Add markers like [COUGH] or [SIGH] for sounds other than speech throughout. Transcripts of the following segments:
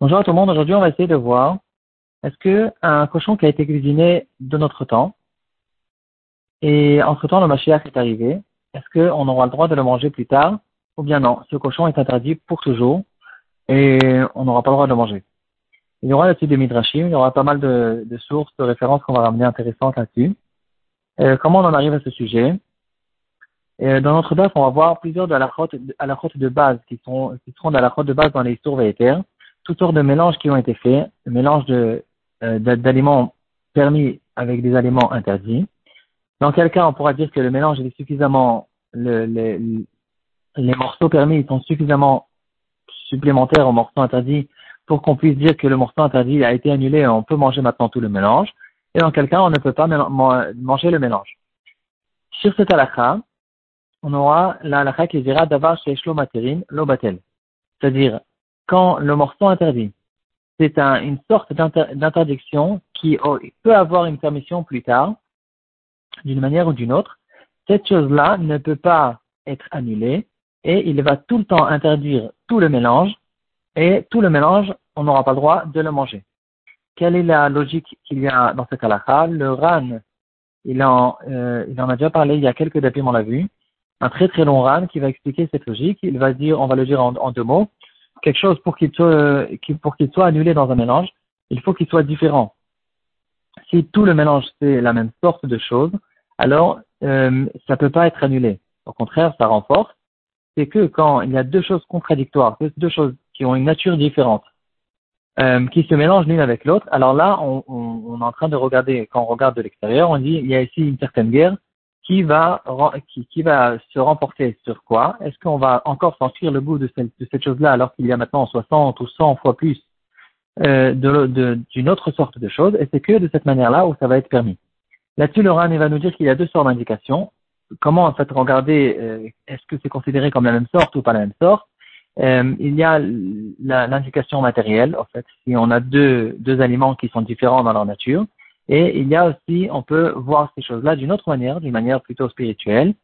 Bonjour à tout le monde. Aujourd'hui, on va essayer de voir est-ce que un cochon qui a été cuisiné de notre temps et entre temps le Mashiach est arrivé, est-ce qu'on aura le droit de le manger plus tard ou bien non Ce cochon est interdit pour toujours et on n'aura pas le droit de le manger. Il y aura là-dessus des midrashim, il y aura pas mal de, sources, de références qu'on va ramener intéressantes là-dessus. Euh, comment on en arrive à ce sujet? Et dans notre DAF, on va voir plusieurs de route de base qui seront de la de base dans les terre, toutes sortes de mélanges qui ont été faits, mélange de, euh, d'aliments permis avec des aliments interdits. Dans quel cas on pourra dire que le mélange est suffisamment, le, les, les morceaux permis sont suffisamment supplémentaires aux morceaux interdits pour qu'on puisse dire que le morceau interdit a été annulé et on peut manger maintenant tout le mélange. Et dans quel cas on ne peut pas manger le mélange. Sur cet halakha, on aura la halakha qui dira d'avoir chez materin lobatel. C'est-à-dire, quand le morceau interdit, c'est une sorte d'interdiction qui peut avoir une permission plus tard, d'une manière ou d'une autre, cette chose-là ne peut pas être annulée et il va tout le temps interdire tout le mélange et tout le mélange, on n'aura pas le droit de le manger. Quelle est la logique qu'il y a dans ce cas-là Le RAN, il en, euh, il en a déjà parlé il y a quelques dapim, on l'a vu un très très long ran qui va expliquer cette logique. Il va dire, on va le dire en, deux mots, quelque chose pour qu'il soit, pour qu'il soit annulé dans un mélange, il faut qu'il soit différent. Si tout le mélange c'est la même sorte de choses, alors euh, ça peut pas être annulé. Au contraire, ça renforce. C'est que quand il y a deux choses contradictoires, deux choses qui ont une nature différente, euh, qui se mélangent l'une avec l'autre, alors là, on, on, est en train de regarder, quand on regarde de l'extérieur, on dit il y a ici une certaine guerre, qui va, qui, qui va se remporter sur quoi? Est-ce qu'on va encore sentir le goût de cette, de cette chose-là alors qu'il y a maintenant 60 ou 100 fois plus euh, d'une autre sorte de chose? Et c'est que de cette manière-là où ça va être permis. Là-dessus, le RAN va nous dire qu'il y a deux sortes d'indications. Comment en fait regarder euh, est-ce que c'est considéré comme la même sorte ou pas la même sorte? Euh, Il y a l'indication matérielle, en fait, si on a deux, deux aliments qui sont différents dans leur nature. Et il y a aussi, on peut voir ces choses-là d'une autre manière, d'une manière plutôt spirituelle.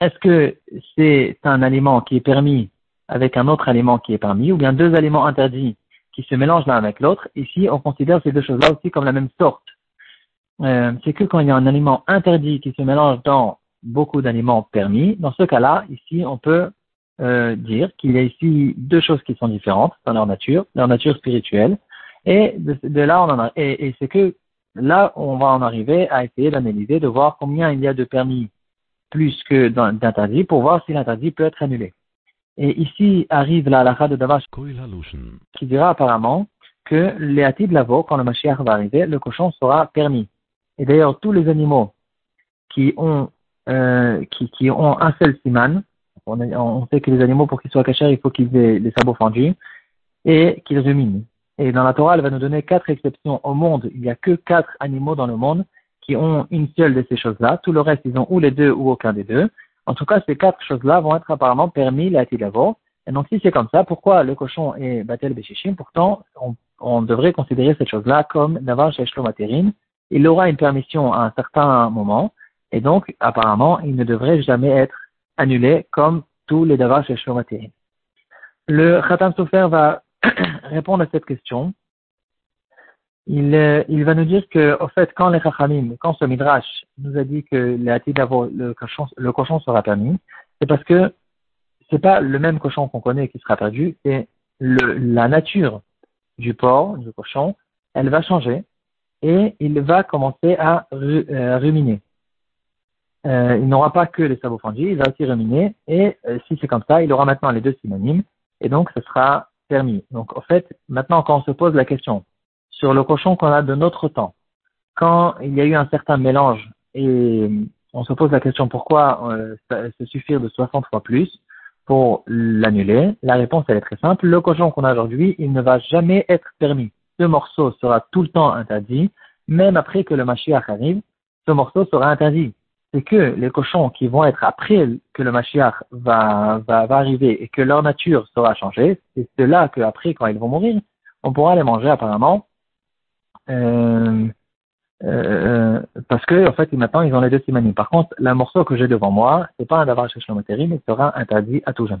Est-ce que c'est un aliment qui est permis avec un autre aliment qui est permis, ou bien deux aliments interdits qui se mélangent l'un avec l'autre? Ici, on considère ces deux choses-là aussi comme la même sorte. Euh, c'est que quand il y a un aliment interdit qui se mélange dans beaucoup d'aliments permis, dans ce cas-là, ici, on peut euh, dire qu'il y a ici deux choses qui sont différentes dans leur nature, leur nature spirituelle, et de, là, on en a, et c'est que Là, on va en arriver à essayer d'analyser, de voir combien il y a de permis plus que d'interdits pour voir si l'interdit peut être annulé. Et ici arrive la halakha de Davash qui dira apparemment que les de lavo, quand le Mashiach va arriver, le cochon sera permis. Et d'ailleurs, tous les animaux qui ont, euh, qui, qui, ont un seul siman, on, on, sait que les animaux, pour qu'ils soient cachés, il faut qu'ils aient les sabots fendus et qu'ils ruminent. Et dans la Torah, elle va nous donner quatre exceptions au monde. Il n'y a que quatre animaux dans le monde qui ont une seule de ces choses-là. Tout le reste, ils ont ou les deux ou aucun des deux. En tout cas, ces quatre choses-là vont être apparemment permis la tilavo. Et donc, si c'est comme ça, pourquoi le cochon est batel béchichim Pourtant, on, devrait considérer cette chose-là comme d'avoir chez matérine. Il aura une permission à un certain moment. Et donc, apparemment, il ne devrait jamais être annulé comme tous les davar chez matérine. Le Khatam Sofer va [CLEARS THROAT] répondre à cette question, il, euh, il va nous dire que, au fait, quand les Chachamim, quand ce Midrash nous a dit que le cochon, le cochon sera permis, c'est parce que c'est pas le même cochon qu'on connaît qui sera perdu, c'est la nature du porc, du cochon, elle va changer et il va commencer à euh, ruminer. Euh, il n'aura pas que les sabots fendus, il va aussi ruminer et si c'est comme ça, il aura maintenant les deux synonymes et donc ce sera permis. Donc, en fait, maintenant, quand on se pose la question sur le cochon qu'on a de notre temps, quand il y a eu un certain mélange et on se pose la question pourquoi euh, se suffire de 60 fois plus pour l'annuler, la réponse elle est très simple. Le cochon qu'on a aujourd'hui, il ne va jamais être permis. Ce morceau sera tout le temps interdit, même après que le Mashiach arrive, ce morceau sera interdit c'est que les cochons qui vont être après que le Mashiach va, va, va arriver et que leur nature sera changée, c'est de là qu'après, quand ils vont mourir, on pourra les manger apparemment. Euh, euh, parce que en fait maintenant ils ont les deux simanim. Par contre, le morceau que j'ai devant moi, c'est pas un davar chez mais sera interdit à tout jeune.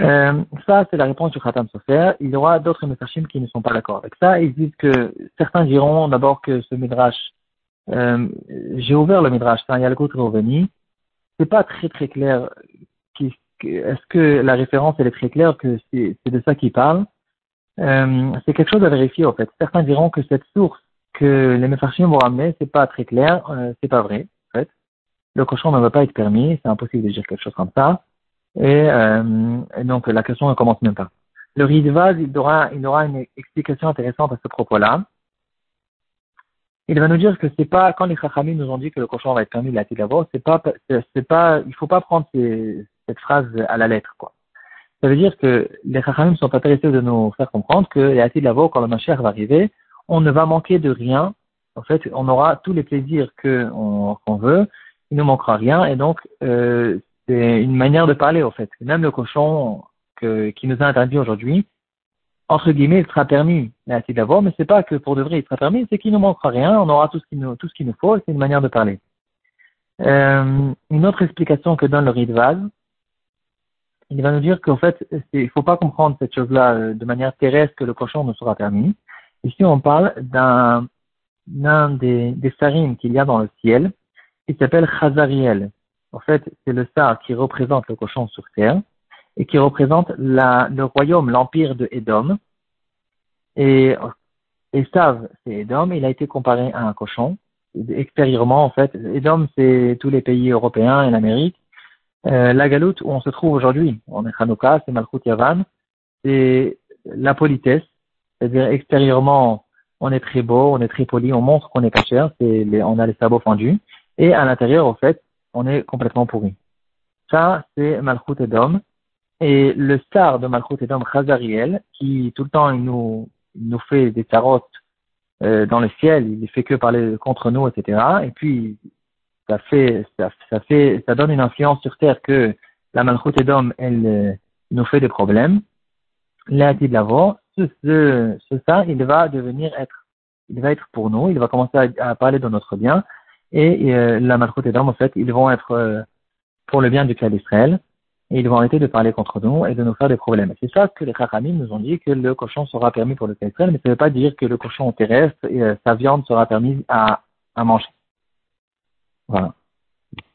Euh, ça, c'est la réponse du Khatam Sofer. Il y aura d'autres Mefashim qui ne sont pas d'accord avec ça. Ils disent que certains diront d'abord que ce Midrash, euh, j'ai ouvert le Midrash, Yalkut Roveni. C'est pas très très clair. Est-ce que la référence elle est très claire que c'est de ça qu'il parle? Euh, C'est quelque chose à vérifier en fait. Certains diront que cette source que les Mefashim vont ramener, c'est pas très clair, euh, c'est pas vrai en fait. Le cochon ne va pas être permis, c'est impossible de dire quelque chose comme ça. Euh, et, donc la question ne commence même pas. Le Ridvaz, il aura, il aura une explication intéressante à ce propos-là. Il va nous dire que c'est pas, quand les Chachamim nous ont dit que le cochon va être permis de la d'abord, c'est pas, c'est pas, il faut pas prendre cette phrase à la lettre, quoi. Ça veut dire que les Chachamim sont intéressés de nous faire comprendre que la d'abord, quand le Mashiach va arriver, on ne va manquer de rien. En fait, on aura tous les plaisirs qu'on veut, il ne manquera rien, et donc, euh, c'est une manière de parler, au fait. Même le cochon que, qui nous a interdit aujourd'hui, entre guillemets, il sera permis la d'abord, mais c'est pas que pour de vrai il sera permis, c'est qu'il ne manquera rien, on aura tout ce qu'il nous, tout ce qu'il nous faut, c'est une manière de parler. Euh, une autre explication que donne le Ridvaz, il va nous dire qu'en fait, il faut pas comprendre cette chose-là euh, de manière terrestre que le cochon ne sera permis. Ici, on parle d'un, d'un des, des sarim qu'il y a dans le ciel, qui s'appelle Chazariel. En fait, c'est le star qui représente le cochon sur terre et qui représente le royaume, l'empire de Édom. Et Esav, c'est Édom, il a été comparé à un cochon. Extérieurement, en fait, Édom, c'est tous les pays européens et l'Amérique. Euh, la galoute où on se trouve aujourd'hui, on est Hanouka, c'est Malchut Yavan, c'est la politesse, c'est-à-dire extérieurement, on est très beau, on est très poli, on montre qu'on est pas cher, on a les sabots fendus, et à l'intérieur, en fait, on est complètement pourri. Ça, c'est Malchut Edom. Et le star de Malchut Edom, Chazariel, qui tout le temps il nous, nous fait des tarotes euh, dans le ciel, il ne fait que parler contre nous, etc. Et puis, ça fait, ça, fait, ça donne une influence sur terre que la Malchut Edom, elle euh, nous fait des problèmes. De l'avoir, ce, ce, ce star, il va devenir être, il va être pour nous, il va commencer à, à parler de notre bien, et euh, la Malchut et en fait, ils vont être euh, pour le bien du clan d'Israël, et ils vont arrêter de parler contre nous et de nous faire des problèmes. C'est ça que les Chachamim nous ont dit que le cochon sera permis pour le clan d'Israël, mais ça ne veut pas dire que le cochon terrestre et euh, sa viande sera permise à, à manger. Voilà.